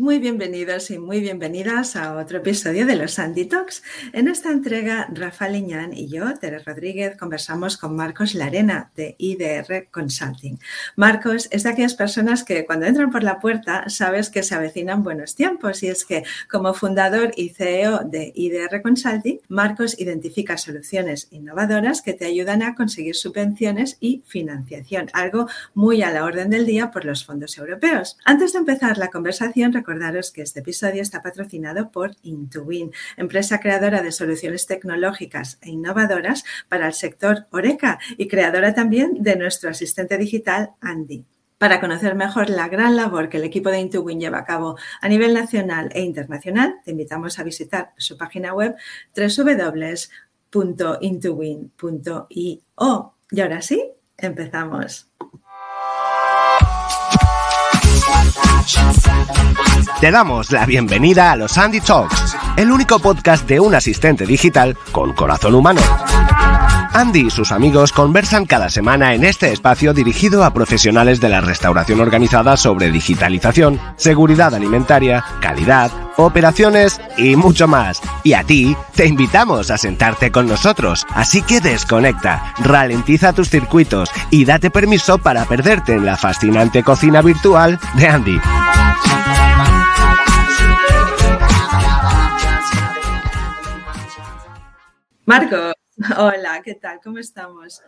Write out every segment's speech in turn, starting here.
Muy bienvenidos y muy bienvenidas a otro episodio de los Sandy Talks. En esta entrega, Rafa Liñán y yo, Tere Rodríguez, conversamos con Marcos Larena de IDR Consulting. Marcos es de aquellas personas que cuando entran por la puerta sabes que se avecinan buenos tiempos y es que como fundador y CEO de IDR Consulting, Marcos identifica soluciones innovadoras que te ayudan a conseguir subvenciones y financiación, algo muy a la orden del día por los fondos europeos. Antes de empezar la conversación, recordaros que este episodio está patrocinado por Intuwin, empresa creadora de soluciones tecnológicas e innovadoras para el sector Oreca y creadora también de nuestro asistente digital Andy. Para conocer mejor la gran labor que el equipo de Intuwin lleva a cabo a nivel nacional e internacional, te invitamos a visitar su página web www.intuwin.io. Y ahora sí, empezamos. Te damos la bienvenida a los Andy Talks, el único podcast de un asistente digital con corazón humano. Andy y sus amigos conversan cada semana en este espacio dirigido a profesionales de la restauración organizada sobre digitalización, seguridad alimentaria, calidad, operaciones y mucho más. Y a ti te invitamos a sentarte con nosotros, así que desconecta, ralentiza tus circuitos y date permiso para perderte en la fascinante cocina virtual de Andy. Marco, hola, ¿qué tal? ¿Cómo estamos?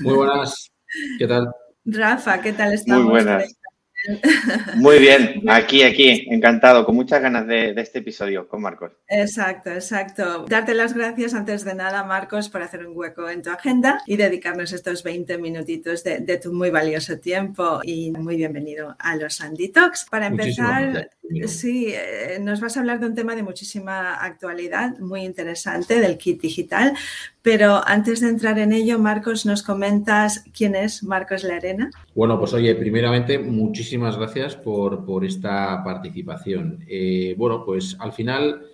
Muy buenas, ¿qué tal? Rafa, ¿qué tal estamos? Muy buenas. Muy bien, aquí, aquí, encantado, con muchas ganas de, este episodio con Marcos. Exacto, exacto. Darte las gracias antes de nada, Marcos, por hacer un hueco en tu agenda y dedicarnos estos 20 minutitos de, tu muy valioso tiempo y muy bienvenido a los Andy Talks. Para empezar, sí, eh, nos vas a hablar de un tema de muchísima actualidad, muy interesante, del kit digital, pero antes de entrar en ello, Marcos, ¿nos comentas quién es Marcos Arena? Bueno, pues oye, primeramente, muchísimas gracias por, esta participación. Eh, bueno, pues al final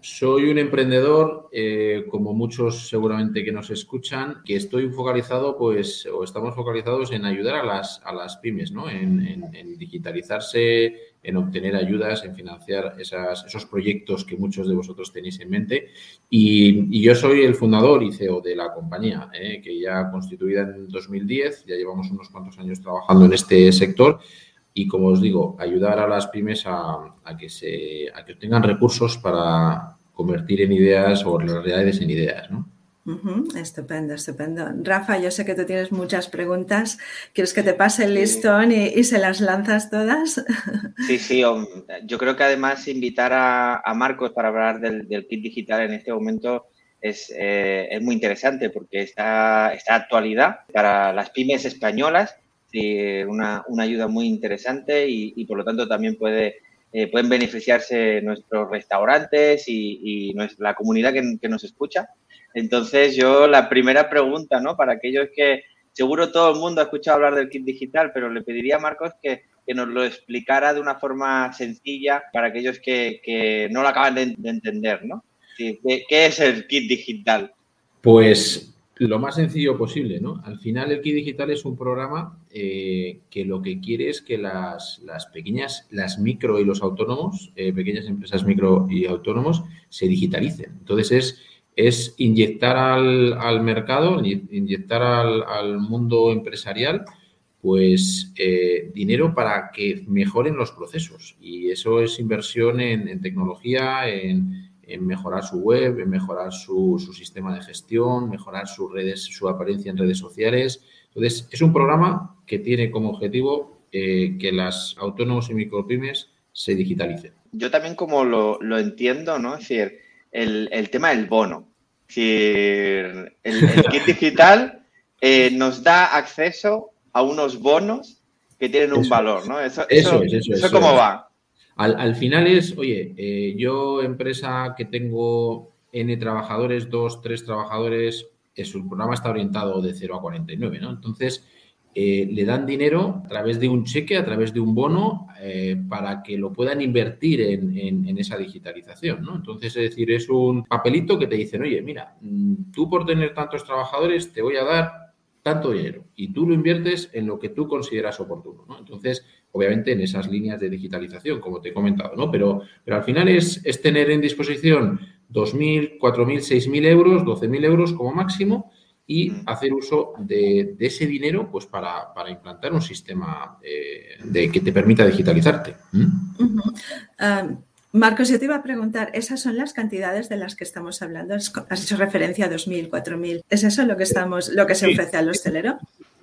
soy un emprendedor, eh, como muchos seguramente que nos escuchan, que estoy focalizado, pues, o estamos focalizados en ayudar a las, a las pymes, ¿no? En digitalizarse en obtener ayudas, en financiar esos proyectos que muchos de vosotros tenéis en mente. Y, yo soy el fundador y CEO de la compañía, ¿eh? que ya constituida en 2010, ya llevamos unos cuantos años trabajando en este sector. Y como os digo, ayudar a las pymes a, que, se, a que obtengan recursos para convertir en ideas o realidades en ideas. ¿no? Estupendo, estupendo. Rafa, yo sé que tú tienes muchas preguntas. ¿Quieres que te pase el listón y, se las lanzas todas? Sí, sí. Yo creo que además invitar a, Marcos para hablar del, kit digital en este momento es, eh, muy interesante porque esta, esta, actualidad para las pymes españolas es una, ayuda muy interesante y, por lo tanto también puede, eh, pueden beneficiarse nuestros restaurantes y, la comunidad que nos escucha entonces, yo la primera pregunta, ¿no? Para aquellos que seguro todo el mundo ha escuchado hablar del kit digital, pero le pediría a Marcos que, nos lo explicara de una forma sencilla para aquellos que, no lo acaban de, entender, ¿no? ¿Qué, es el kit digital? Pues lo más sencillo posible, ¿no? Al final el kit digital es un programa eh, que lo que quiere es que las, pequeñas, las micro y los autónomos, eh, pequeñas empresas micro y autónomos, se digitalicen. Entonces es es inyectar al, mercado, inyectar al, mundo empresarial, pues eh, dinero para que mejoren los procesos. Y eso es inversión en, tecnología, en, mejorar su web, en mejorar su, sistema de gestión, mejorar sus redes, su apariencia en redes sociales. Entonces, es un programa que tiene como objetivo eh, que las autónomos y micropymes se digitalicen. Yo también como lo, entiendo, ¿no? Es decir, el, el tema del bono el, kit digital eh, nos da acceso a unos bonos que tienen un valor, ¿no? Eso, eso, eso, cómo va. Al, final es, oye, eh, yo empresa que tengo N trabajadores, dos, tres trabajadores, eso, el programa está orientado de 0 a 49, ¿no? Entonces, eh, le dan dinero a través de un cheque, a través de un bono, eh, para que lo puedan invertir en, esa digitalización. ¿no? Entonces, es decir, es un papelito que te dicen, oye, mira, mm, tú por tener tantos trabajadores te voy a dar tanto dinero y tú lo inviertes en lo que tú consideras oportuno. ¿no? Entonces, obviamente en esas líneas de digitalización, como te he comentado, ¿no? Pero, pero al final es, es tener en disposición 2.000, 4.000, 6.000 euros, 12.000 euros como máximo y mm. hacer uso de, ese dinero pues para, implantar un sistema eh, de, que te permita digitalizarte. Marcos, yo te iba a preguntar, esas son las cantidades de las que estamos hablando. Has hecho referencia a 2.000, 4.000. ¿Es eso lo que estamos, lo que se ofrece al hostelero?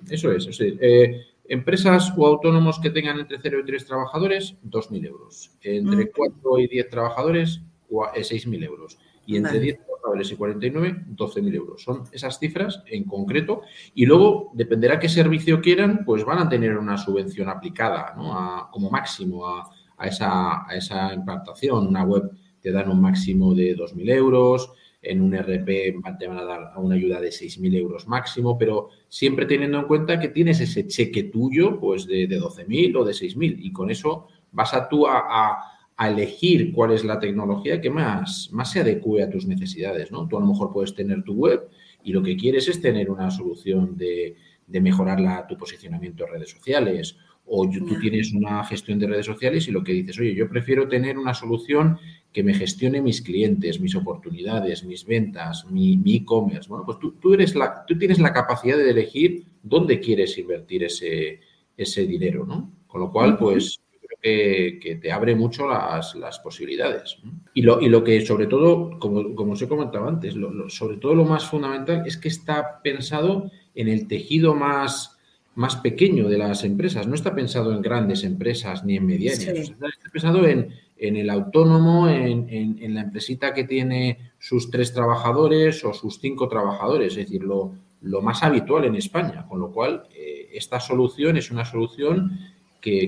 Eso es, sí. Eh, empresas o autónomos que tengan entre 0 y 3 trabajadores, 2.000 euros. Entre 4 y 10 trabajadores, 6.000 eh, euros. Y entre 10 trabajadores y 49, 12.000 euros. Son esas cifras en concreto. Y luego, dependerá qué servicio quieran, pues van a tener una subvención aplicada, ¿no? como máximo a a esa, a esa implantación. Una web te dan un máximo de 2.000 euros, en un RP te van a dar una ayuda de 6.000 euros máximo, pero siempre teniendo en cuenta que tienes ese cheque tuyo pues de, de 12.000 o de 6.000 y con eso vas a tú a, a, elegir cuál es la tecnología que más, más se adecue a tus necesidades. ¿no? Tú a lo mejor puedes tener tu web y lo que quieres es tener una solución de, de mejorar la, tu posicionamiento en redes sociales o tú tienes una gestión de redes sociales y lo que dices, oye, yo prefiero tener una solución que me gestione mis clientes, mis oportunidades, mis ventas, mi e-commerce. bueno, pues tú, tú, eres la, tú tienes la capacidad de elegir dónde quieres invertir ese, ese dinero, ¿no? Con lo cual, pues creo que, te abre mucho las, las posibilidades. Y, lo, y lo que sobre todo, como, como os he comentado antes, sobre todo lo más fundamental es que está pensado en el tejido más más pequeño de las empresas. No está pensado en grandes empresas ni en medianas. Está pensado en, el autónomo, en, la empresita que tiene sus tres trabajadores o sus cinco trabajadores, es decir, lo, lo más habitual en España. Con lo cual, eh, esta solución es una solución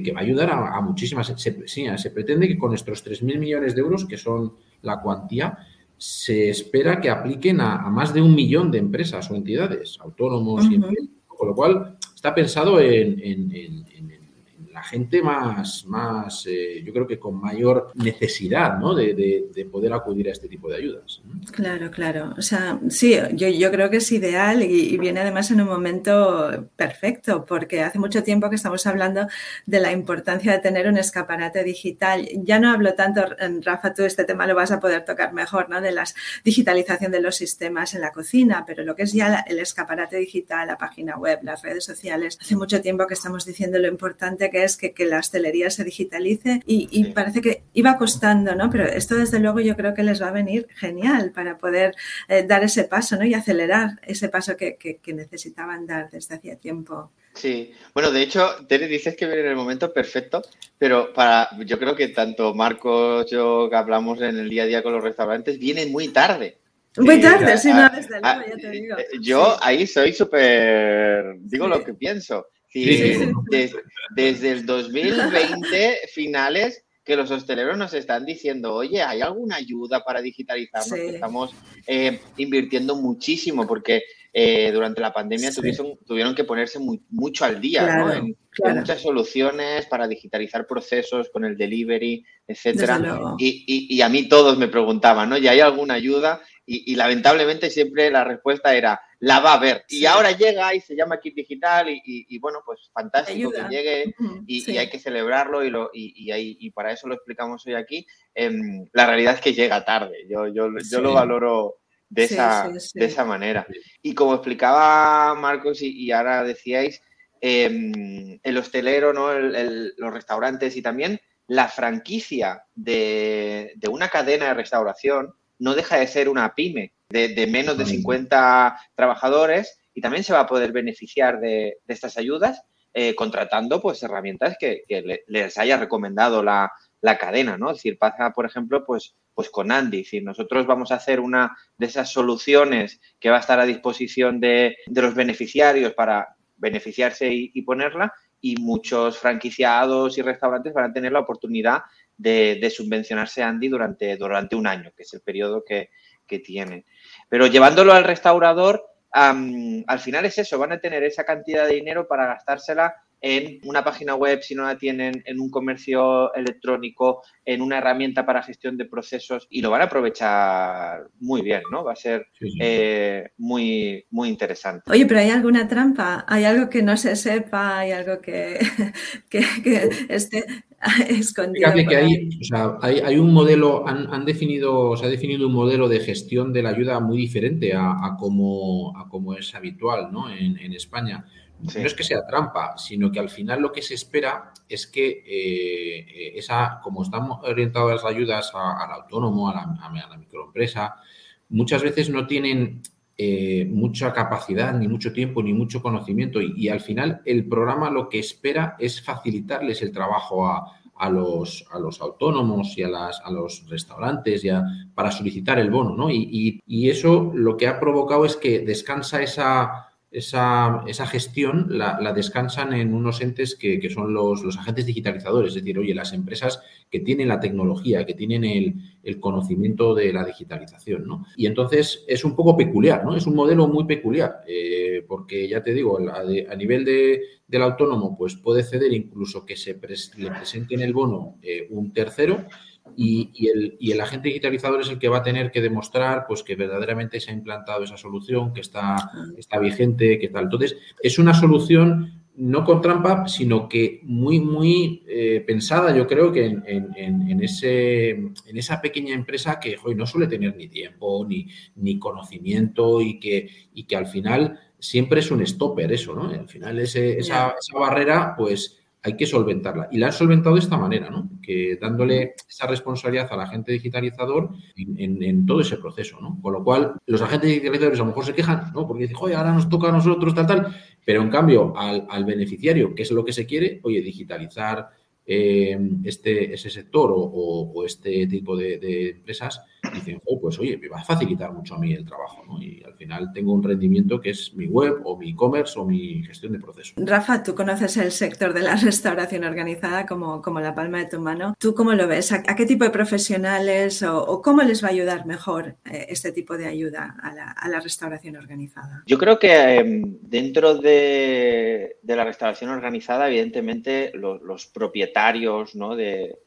que, va a ayudar a, muchísimas. Se, se pretende que con estos 3.000 millones de euros, que son la cuantía, se espera que apliquen a, más de un millón de empresas o entidades, autónomos y con lo cual está pensado en, la gente más, más eh, yo creo que con mayor necesidad ¿no? de, poder acudir a este tipo de ayudas. Claro, claro. O sea, sí, yo, yo creo que es ideal y, viene además en un momento perfecto, porque hace mucho tiempo que estamos hablando de la importancia de tener un escaparate digital. Ya no hablo tanto, Rafa, tú este tema lo vas a poder tocar mejor, ¿no? De la digitalización de los sistemas en la cocina, pero lo que es ya el escaparate digital, la página web, las redes sociales, hace mucho tiempo que estamos diciendo lo importante que es que, la hostelería se digitalice y, parece que iba costando, ¿no? Pero esto desde luego yo creo que les va a venir genial para poder eh, dar ese paso, ¿no? Y acelerar ese paso que, necesitaban dar desde hacía tiempo. Sí, bueno, de hecho, Tere, dices que viene en el momento perfecto, pero para, yo creo que tanto Marcos, yo que hablamos en el día a día con los restaurantes, vienen muy tarde. Muy tarde, sí, no, desde luego, ya te digo. Yo ahí soy súper, digo lo que pienso. Sí, desde, el 2020, finales, que los hosteleros nos están diciendo, oye, ¿hay alguna ayuda para digitalizarnos? estamos eh, invirtiendo muchísimo porque eh, durante la pandemia tuvieron, que ponerse mucho al día, ¿no? En, muchas soluciones para digitalizar procesos con el delivery, etcétera. Y, y, a mí todos me preguntaban, ¿no? ¿Y hay alguna ayuda? Y, lamentablemente siempre la respuesta era, la va a ver. Y ahora llega y se llama Kit Digital y, bueno, pues fantástico que llegue y, hay que celebrarlo y, lo, y, para eso lo explicamos hoy aquí. Em, la realidad es que llega tarde, yo, yo, yo lo valoro de, esa, de esa manera. Y como explicaba Marcos y, ahora decíais, em, el hostelero, ¿no? los restaurantes y también la franquicia de, de una cadena de restauración no deja de ser una pyme de, menos de 50 trabajadores y también se va a poder beneficiar de, estas ayudas eh, contratando pues herramientas que, les haya recomendado la, cadena, ¿no? Es decir, pasa, por ejemplo, pues, pues con Andy. Si nosotros vamos a hacer una de esas soluciones que va a estar a disposición de, los beneficiarios para beneficiarse y, ponerla, y muchos franquiciados y restaurantes van a tener la oportunidad de, subvencionarse Andy durante, durante un año, que es el periodo que, tiene. Pero llevándolo al restaurador, al final es eso, van a tener esa cantidad de dinero para gastársela en una página web si no la tienen, en un comercio electrónico, en una herramienta para gestión de procesos y lo van a aprovechar muy bien, ¿no? Va a ser eh, muy, muy interesante. Oye, pero ¿hay alguna trampa? ¿Hay algo que no se sepa? ¿Hay algo que, que, esté escondido? Fíjate que hay, o sea, hay, un modelo, han, definido, se ha definido un modelo de gestión de la ayuda muy diferente a, a como, a como es habitual ¿no? en, en España. No es que sea trampa, sino que al final lo que se espera es que eh, esa, como estamos orientados las ayudas al autónomo, a la, microempresa, muchas veces no tienen eh, mucha capacidad, ni mucho tiempo, ni mucho conocimiento. Y, al final el programa lo que espera es facilitarles el trabajo a, los, a los, autónomos y a, las, a los restaurantes ya para solicitar el bono. ¿no? y, eso lo que ha provocado es que descansa esa esa, esa gestión la, descansan en unos entes que, son los, los, agentes digitalizadores, es decir, oye, las empresas que tienen la tecnología, que tienen el, el, conocimiento de la digitalización, ¿no? Y entonces es un poco peculiar, ¿no? Es un modelo muy peculiar, eh, porque ya te digo, a, a nivel de, del autónomo, pues puede ceder incluso que se le presente en el bono eh, un tercero y, el, y, el, agente digitalizador es el que va a tener que demostrar pues, que verdaderamente se ha implantado esa solución, que está, está vigente, que tal. Entonces, es una solución no con trampa, sino que muy, muy eh, pensada, yo creo que en, en, ese, en esa pequeña empresa que hoy no suele tener ni tiempo, ni, ni conocimiento y que, y que al final siempre es un stopper eso, ¿no? Al final ese, esa, esa barrera, pues hay que solventarla. Y la han solventado de esta manera, ¿no? Que dándole esa responsabilidad al agente digitalizador en, todo ese proceso, ¿no? Con lo cual, los agentes digitalizadores a lo mejor se quejan, ¿no? Porque dicen, oye, ahora nos toca a nosotros, tal, tal. Pero en cambio, al, al beneficiario, que es lo que se quiere, oye, digitalizar eh, este, ese sector o, este tipo de, empresas dicen, oh, pues oye, me va a facilitar mucho a mí el trabajo, ¿no? Y al final tengo un rendimiento que es mi web o mi e-commerce o mi gestión de procesos. Rafa, tú conoces el sector de la restauración organizada como, como la palma de tu mano. ¿Tú cómo lo ves? ¿A, qué tipo de profesionales o, cómo les va a ayudar mejor eh, este tipo de ayuda a la, restauración organizada? Yo creo que em, dentro de, la restauración organizada, evidentemente, los propietarios ¿no? de,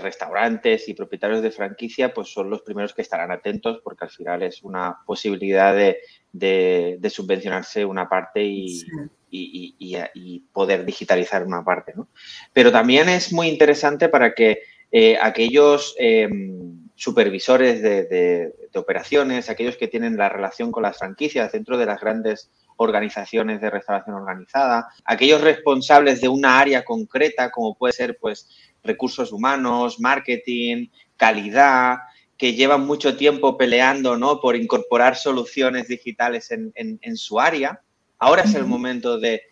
restaurantes y propietarios de franquicia, pues son los primeros que estarán atentos porque al final es una posibilidad de, subvencionarse una parte y, poder digitalizar una parte. Pero también es muy interesante para que eh, aquellos em, supervisores de, operaciones, aquellos que tienen la relación con las franquicias dentro de las grandes organizaciones de restauración organizada, aquellos responsables de una área concreta, como puede ser pues recursos humanos, marketing, calidad, que llevan mucho tiempo peleando ¿no? por incorporar soluciones digitales en, su área, ahora es el momento de,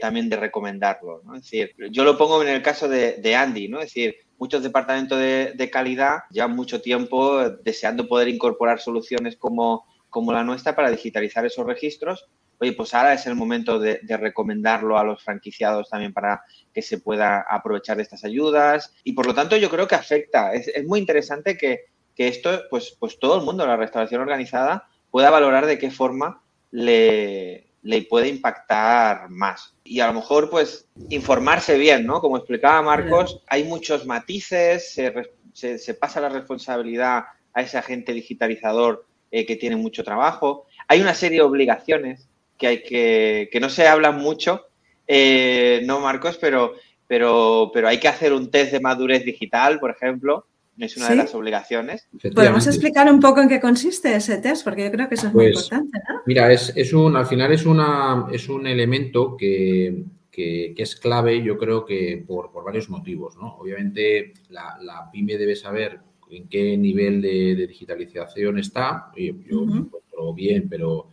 también de recomendarlo. ¿no? Es decir, yo lo pongo en el caso de, Andy, ¿no? Es decir, muchos departamentos de, de, calidad llevan mucho tiempo deseando poder incorporar soluciones como, como la nuestra para digitalizar esos registros oye, pues ahora es el momento de, recomendarlo a los franquiciados también para que se pueda aprovechar de estas ayudas. Y por lo tanto yo creo que afecta. Es, muy interesante que, esto, pues, pues todo el mundo, la restauración organizada, pueda valorar de qué forma le, le puede impactar más. Y a lo mejor, pues, informarse bien, ¿no? Como explicaba Marcos, hay muchos matices, se, pasa la responsabilidad a ese agente digitalizador eh, que tiene mucho trabajo. Hay una serie de obligaciones que hay que, que no se habla mucho, eh, no Marcos, pero, pero, pero hay que hacer un test de madurez digital, por ejemplo, es una de las obligaciones. ¿Podemos explicar un poco en qué consiste ese test? Porque yo creo que eso es muy pues, importante, ¿no? Mira, es, es, un, al final es, una, es un elemento que, que, es clave, yo creo que por, por varios motivos, ¿no? Obviamente la, la, pyme debe saber en qué nivel de, digitalización está. Yo, yo me encuentro bien, pero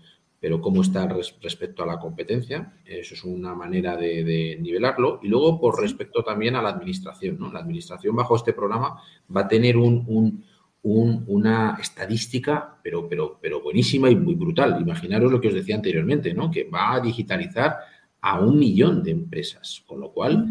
pero cómo está respecto a la competencia. Eso es una manera de, nivelarlo. Y luego, por respecto también a la administración. ¿no? La administración bajo este programa va a tener un, una estadística, pero, pero, pero buenísima y muy brutal. Imaginaros lo que os decía anteriormente, ¿no? que va a digitalizar a un millón de empresas, con lo cual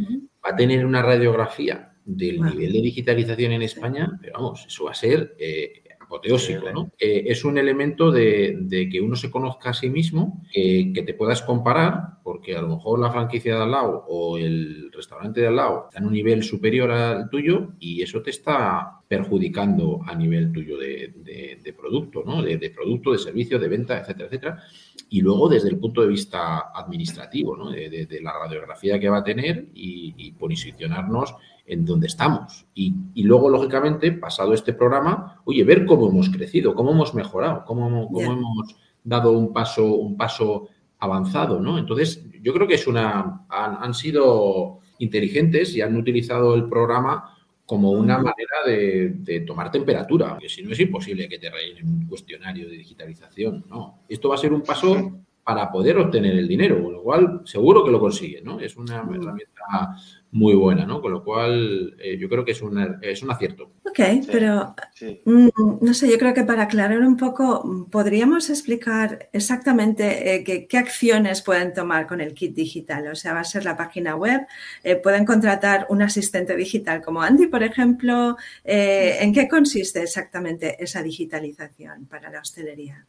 va a tener una radiografía del nivel de digitalización en España, pero vamos, eso va a ser eh, apoteósico, ¿no? Eh, es un elemento de, que uno se conozca a sí mismo, que te puedas comparar, porque a lo mejor la franquicia de al lado o el restaurante de al lado está en un nivel superior al tuyo y eso te está perjudicando a nivel tuyo de, producto, ¿no? De, producto, de servicio, de venta, etcétera, etcétera. Y luego desde el punto de vista administrativo, ¿no? De, la radiografía que va a tener y, posicionarnos en donde estamos. Y, luego, lógicamente, pasado este programa, oye, ver cómo hemos crecido, cómo hemos mejorado, cómo, cómo hemos dado un paso, un paso avanzado, ¿no? Entonces, yo creo que es una, han, sido inteligentes y han utilizado el programa como una manera de, tomar temperatura, que si no es imposible que te rellenen un cuestionario de digitalización, ¿no? Esto va a ser un paso para poder obtener el dinero, con lo cual seguro que lo consigue, ¿no? Es una herramienta muy buena, ¿no? Con lo cual eh, yo creo que es un, es un acierto. Ok, pero mm, no sé, yo creo que para aclarar un poco, ¿podríamos explicar exactamente eh, qué, acciones pueden tomar con el kit digital? O sea, va a ser la página web, eh, pueden contratar un asistente digital como Andy, por ejemplo. ¿En qué consiste exactamente esa digitalización para la hostelería?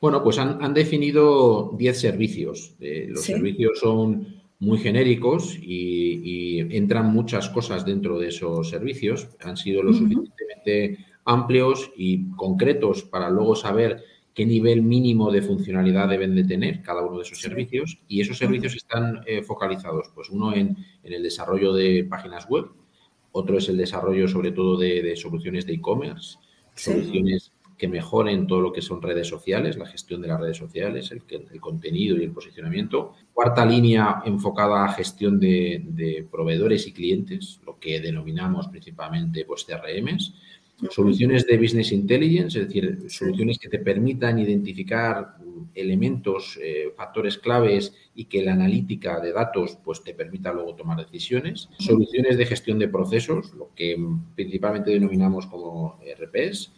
Bueno, pues han, definido 10 servicios. los servicios son muy genéricos y, entran muchas cosas dentro de esos servicios. Han sido lo suficientemente amplios y concretos para luego saber qué nivel mínimo de funcionalidad deben de tener cada uno de esos servicios. Y esos servicios están eh, focalizados, pues uno en, el desarrollo de páginas web, otro es el desarrollo sobre todo de, soluciones de e-commerce, soluciones que mejoren todo lo que son redes sociales, la gestión de las redes sociales, el, el contenido y el posicionamiento. Cuarta línea enfocada a gestión de, proveedores y clientes, lo que denominamos principalmente pues, CRMs. Soluciones de Business Intelligence, es decir, soluciones que te permitan identificar elementos, eh, factores claves y que la analítica de datos pues, te permita luego tomar decisiones. Soluciones de gestión de procesos, lo que principalmente denominamos como RPs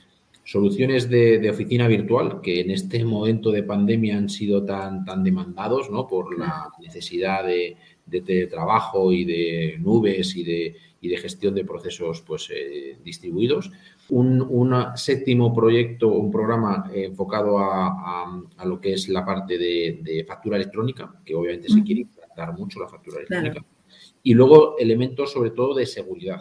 soluciones de, oficina virtual que en este momento de pandemia han sido tan, tan demandados ¿no? por la necesidad de, de trabajo y de nubes y de, y de gestión de procesos pues, eh, distribuidos. Un, séptimo proyecto, un programa enfocado a, a, lo que es la parte de, factura electrónica, que obviamente se quiere implantar mucho la factura electrónica. Y luego elementos sobre todo de seguridad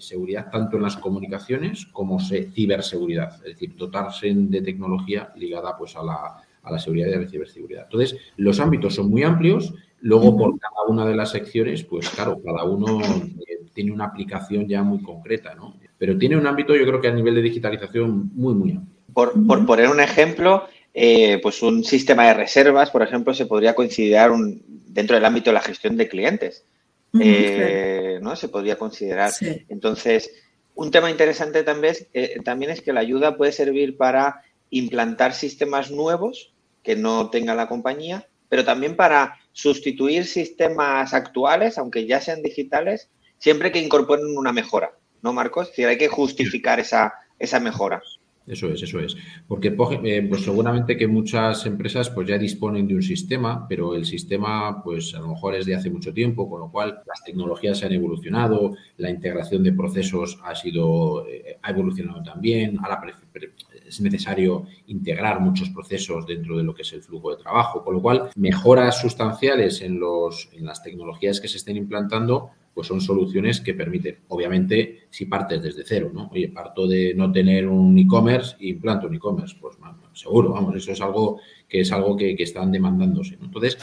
seguridad tanto en las comunicaciones como ciberseguridad, es decir, dotarse de tecnología ligada pues a la, a la seguridad y a la ciberseguridad. Entonces, los ámbitos son muy amplios, luego por cada una de las secciones, pues claro, cada uno eh, tiene una aplicación ya muy concreta, ¿no? Pero tiene un ámbito, yo creo que a nivel de digitalización muy, muy amplio. Por, poner un ejemplo, eh, pues un sistema de reservas, por ejemplo, se podría considerar un, dentro del ámbito de la gestión de clientes. Eh, ¿no? Se podría considerar. Entonces, un tema interesante también es, eh, también es que la ayuda puede servir para implantar sistemas nuevos que no tenga la compañía, pero también para sustituir sistemas actuales, aunque ya sean digitales, siempre que incorporen una mejora, ¿no, Marcos? Es decir, hay que justificar esa, esa mejora. Eso es, eso es. Porque eh, pues seguramente que muchas empresas pues ya disponen de un sistema, pero el sistema pues a lo mejor es de hace mucho tiempo, con lo cual las tecnologías se han evolucionado, la integración de procesos ha sido eh, ha evolucionado también, ahora es necesario integrar muchos procesos dentro de lo que es el flujo de trabajo, con lo cual mejoras sustanciales en los en las tecnologías que se estén implantando pues son soluciones que permiten, obviamente, si partes desde cero, ¿no? Oye, parto de no tener un e-commerce e implanto un e-commerce, pues seguro, vamos, eso es algo que es algo que, están demandándose, Entonces,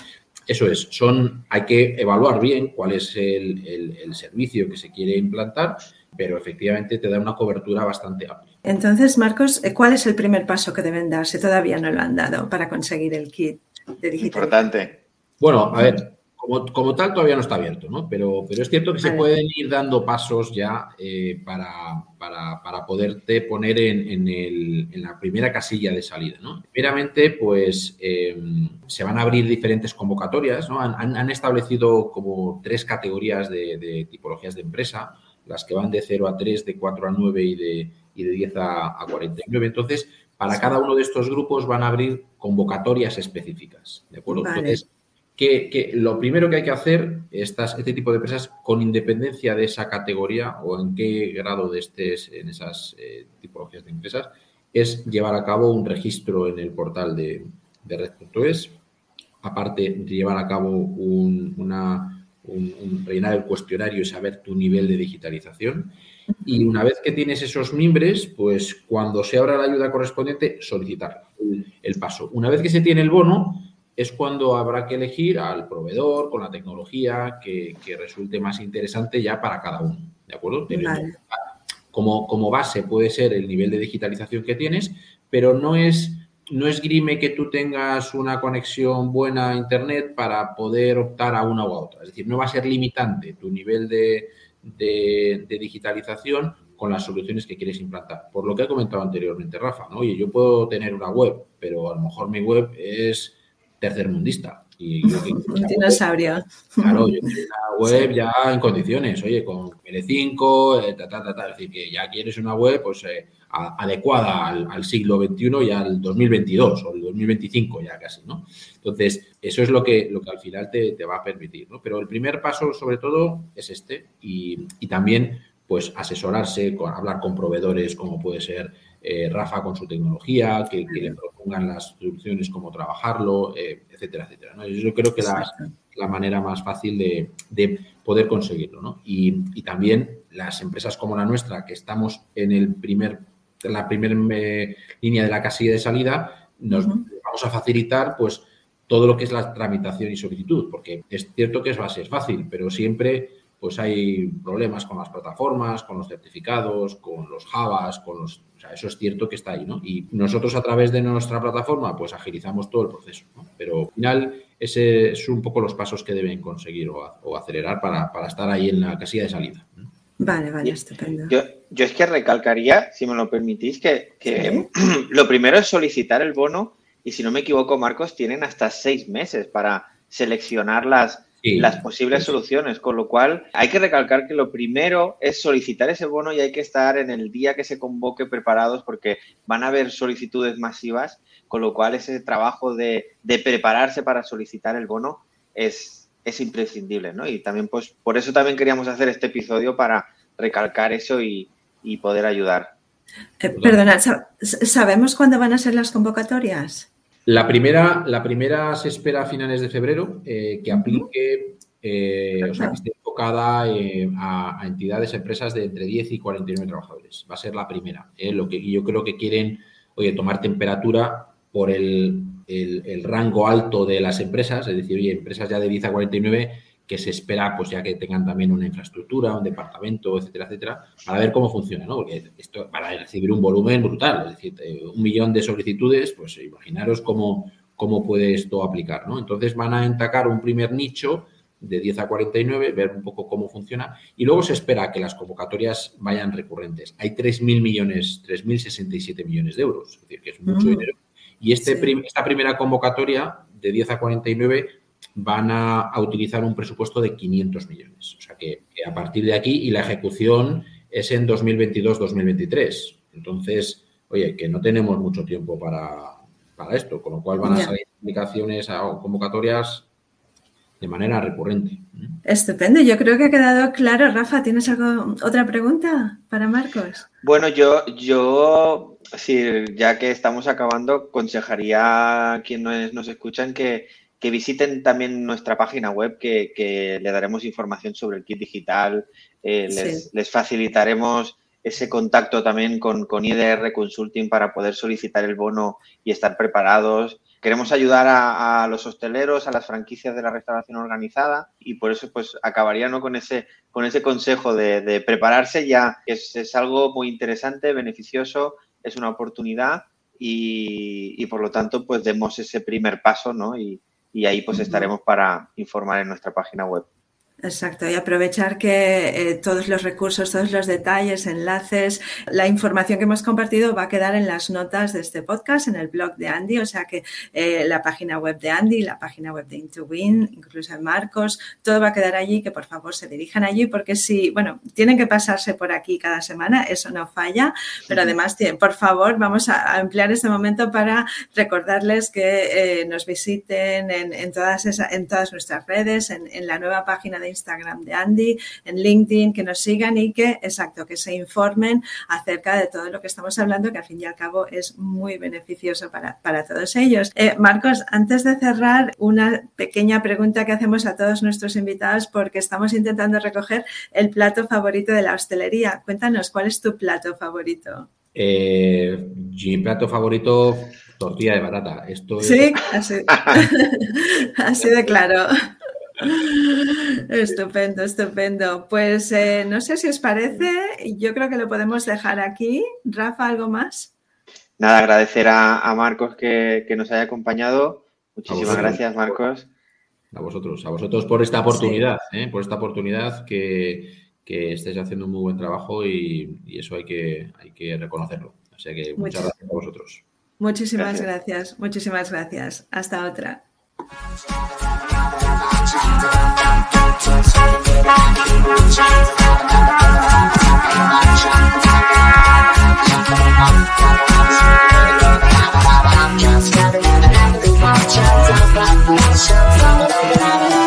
eso es, son, hay que evaluar bien cuál es el, servicio que se quiere implantar, pero efectivamente te da una cobertura bastante amplia. Entonces, Marcos, ¿cuál es el primer paso que deben dar si todavía no lo han dado para conseguir el kit de digital? Importante. Bueno, a ver, como, tal todavía no está abierto, ¿no? Pero, pero es cierto que se pueden ir dando pasos ya eh, para, para, poderte poner en, la primera casilla de salida, ¿no? Primeramente, pues em, se van a abrir diferentes convocatorias, ¿no? Han, establecido como tres categorías de, tipologías de empresa, las que van de 0 a 3, de 4 a 9 y de, de 10 a, 49. Entonces, para cada uno de estos grupos van a abrir convocatorias específicas, ¿de acuerdo? Entonces, que, lo primero que hay que hacer, estas, este tipo de empresas, con independencia de esa categoría o en qué grado de estés en esas eh, tipologías de empresas, es llevar a cabo un registro en el portal de, de Red.es, aparte llevar a cabo un, rellenar el cuestionario y saber tu nivel de digitalización. Y una vez que tienes esos mimbres, pues cuando se abra la ayuda correspondiente, solicitar el paso. Una vez que se tiene el bono, es cuando habrá que elegir al proveedor con la tecnología que, resulte más interesante ya para cada uno. ¿De acuerdo? Como, como base puede ser el nivel de digitalización que tienes, pero no es, no es grime que tú tengas una conexión buena a Internet para poder optar a una u a otra. Es decir, no va a ser limitante tu nivel de, de, de digitalización con las soluciones que quieres implantar. Por lo que he comentado anteriormente, Rafa, ¿no? Oye, yo puedo tener una web, pero a lo mejor mi web es tercermundista. Y un dinosaurio. Claro, yo quiero una web ya en condiciones, oye, con L5, eh, ta, ta, ta, ta, es decir, que ya quieres una web pues eh, adecuada al, siglo XXI y al 2022 o el 2025 ya casi, ¿no? Entonces, eso es lo que, lo que al final te, te va a permitir, ¿no? Pero el primer paso, sobre todo, es este y, y también, pues, asesorarse, con, hablar con proveedores como puede ser eh, Rafa con su tecnología, que, le propongan las soluciones, cómo trabajarlo, eh, etcétera, etcétera. Yo creo que la, la manera más fácil de, poder conseguirlo. ¿no? Y, también las empresas como la nuestra, que estamos en el primer, la primera eh, línea de la casilla de salida, nos vamos a facilitar pues todo lo que es la tramitación y solicitud, porque es cierto que es base, es fácil, pero siempre pues hay problemas con las plataformas, con los certificados, con los Javas, con los... O sea, eso es cierto que está ahí, ¿no? Y nosotros a través de nuestra plataforma, pues agilizamos todo el proceso, ¿no? Pero al final, ese es un poco los pasos que deben conseguir o, acelerar para, estar ahí en la casilla de salida. Vale, vale, estupendo. Yo, yo, es que recalcaría, si me lo permitís, que, que lo primero es solicitar el bono y si no me equivoco, Marcos, tienen hasta seis meses para seleccionar las las posibles soluciones, con lo cual hay que recalcar que lo primero es solicitar ese bono y hay que estar en el día que se convoque preparados porque van a haber solicitudes masivas, con lo cual ese trabajo de, prepararse para solicitar el bono es, es imprescindible, ¿no? Y también, pues, por eso también queríamos hacer este episodio para recalcar eso y, poder ayudar. Eh, perdona, ¿sabemos cuándo van a ser las convocatorias? La primera, la primera se espera a finales de febrero, eh, que aplique, eh, o sea, que esté enfocada eh, a, entidades, empresas de entre 10 y 49 trabajadores. Va a ser la primera. lo que yo creo que quieren, oye, tomar temperatura por el, el, rango alto de las empresas, es decir, oye, empresas ya de 10 a 49 que se espera, pues ya que tengan también una infraestructura, un departamento, etcétera, etcétera, para ver cómo funciona, ¿no? Porque esto para recibir un volumen brutal, es decir, eh, un millón de solicitudes, pues imaginaros cómo, cómo puede esto aplicar, ¿no? Entonces van a entacar un primer nicho de 10 a 49, ver un poco cómo funciona y luego se espera que las convocatorias vayan recurrentes. Hay 3.000 millones, 3.067 millones de euros, es decir, que es mucho dinero. Y este esta primera convocatoria de 10 a 49 van a, utilizar un presupuesto de 500 millones. O sea que, a partir de aquí y la ejecución es en 2022-2023. Entonces, oye, que no tenemos mucho tiempo para, esto, con lo cual van a salir aplicaciones o convocatorias de manera recurrente. Estupendo, yo creo que ha quedado claro. Rafa, ¿tienes algo, otra pregunta para Marcos? Bueno, yo, yo, ya que estamos acabando, aconsejaría a quienes nos escuchan que que visiten también nuestra página web, que, le daremos información sobre el kit digital, eh, les, facilitaremos ese contacto también con, con, IDR Consulting para poder solicitar el bono y estar preparados. Queremos ayudar a, los hosteleros, a las franquicias de la restauración organizada y por eso pues acabaría ¿no? con, ese, con ese consejo de, prepararse ya. Es, es, algo muy interesante, beneficioso, es una oportunidad y, y, por lo tanto pues demos ese primer paso ¿no? y, y ahí pues estaremos para informar en nuestra página web. Exacto, y aprovechar que eh, todos los recursos, todos los detalles, enlaces, la información que hemos compartido va a quedar en las notas de este podcast, en el blog de Andy, o sea que eh, la página web de Andy, la página web de Intowin, incluso en Marcos, todo va a quedar allí, que por favor se dirijan allí, porque si, bueno, tienen que pasarse por aquí cada semana, eso no falla, pero además, por favor, vamos a, emplear este momento para recordarles que eh, nos visiten en, todas en todas nuestras redes, en, en la nueva página de Instagram de Andy, en LinkedIn, que nos sigan y que, exacto, que se informen acerca de todo lo que estamos hablando, que al fin y al cabo es muy beneficioso para, todos ellos. Eh, Marcos, antes de cerrar, una pequeña pregunta que hacemos a todos nuestros invitados porque estamos intentando recoger el plato favorito de la hostelería. Cuéntanos, ¿cuál es tu plato favorito? Eh, mi plato favorito, tortilla de batata. Esto Sí, así, así de claro. Estupendo, estupendo. Pues eh, no sé si os parece, yo creo que lo podemos dejar aquí. Rafa, ¿algo más? Nada, agradecer a, Marcos que, nos haya acompañado. Muchísimas gracias, Marcos. A vosotros, a vosotros por esta oportunidad, ¿eh? por esta oportunidad que, que estáis haciendo un muy buen trabajo y, eso hay que, hay que reconocerlo. Así que muchas gracias a vosotros. Muchísimas gracias, muchísimas gracias. Hasta otra. Just gotta remember, I'm just a bad bitch.